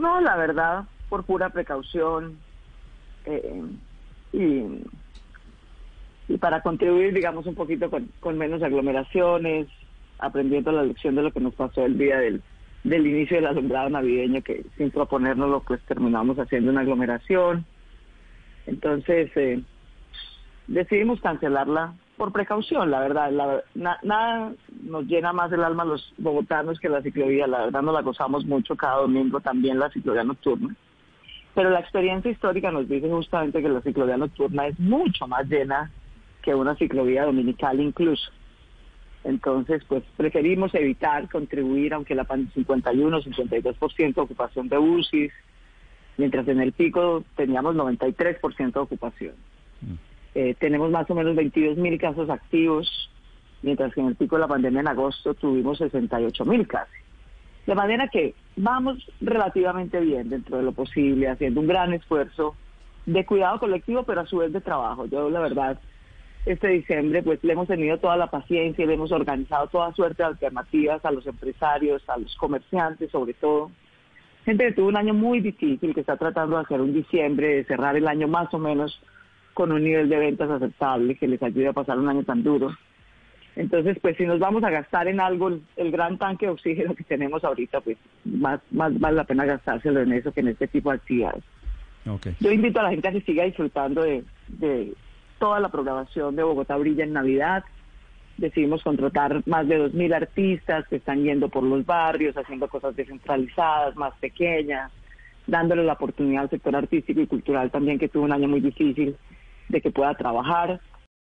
No, la verdad, por pura precaución eh, y, para contribuir, digamos, un poquito con, con menos aglomeraciones, aprendiendo la lección de lo que nos pasó el día del, del inicio del alumbrado navideño, que sin proponérnoslo, pues terminamos haciendo una aglomeración. Entonces, eh, decidimos cancelarla por precaución, la verdad. La, na- nada nos llena más el alma a los bogotanos que la ciclovía. La verdad nos la gozamos mucho cada domingo también la ciclovía nocturna. Pero la experiencia histórica nos dice justamente que la ciclovía nocturna es mucho más llena que una ciclovía dominical incluso. Entonces, pues preferimos evitar contribuir, aunque la pan- 51, 52% de ocupación de UCIs, mientras en el pico teníamos 93% de ocupación. Eh, tenemos más o menos 22 mil casos activos, mientras que en el pico de la pandemia en agosto tuvimos 68 mil casi. De manera que vamos relativamente bien dentro de lo posible, haciendo un gran esfuerzo de cuidado colectivo, pero a su vez de trabajo. Yo, la verdad, este diciembre pues le hemos tenido toda la paciencia y le hemos organizado toda suerte de alternativas a los empresarios, a los comerciantes sobre todo. Gente que tuvo un año muy difícil, que está tratando de hacer un diciembre, de cerrar el año más o menos con un nivel de ventas aceptable que les ayude a pasar un año tan duro. Entonces, pues si nos vamos a gastar en algo el, el gran tanque de oxígeno que tenemos ahorita, pues más, más vale la pena gastárselo en eso que en este tipo de actividades. Okay. Yo invito a la gente a que siga disfrutando de, de toda la programación de Bogotá Brilla en Navidad. Decidimos contratar más de 2.000 artistas que están yendo por los barrios, haciendo cosas descentralizadas, más pequeñas, dándole la oportunidad al sector artístico y cultural también, que tuvo un año muy difícil, de que pueda trabajar.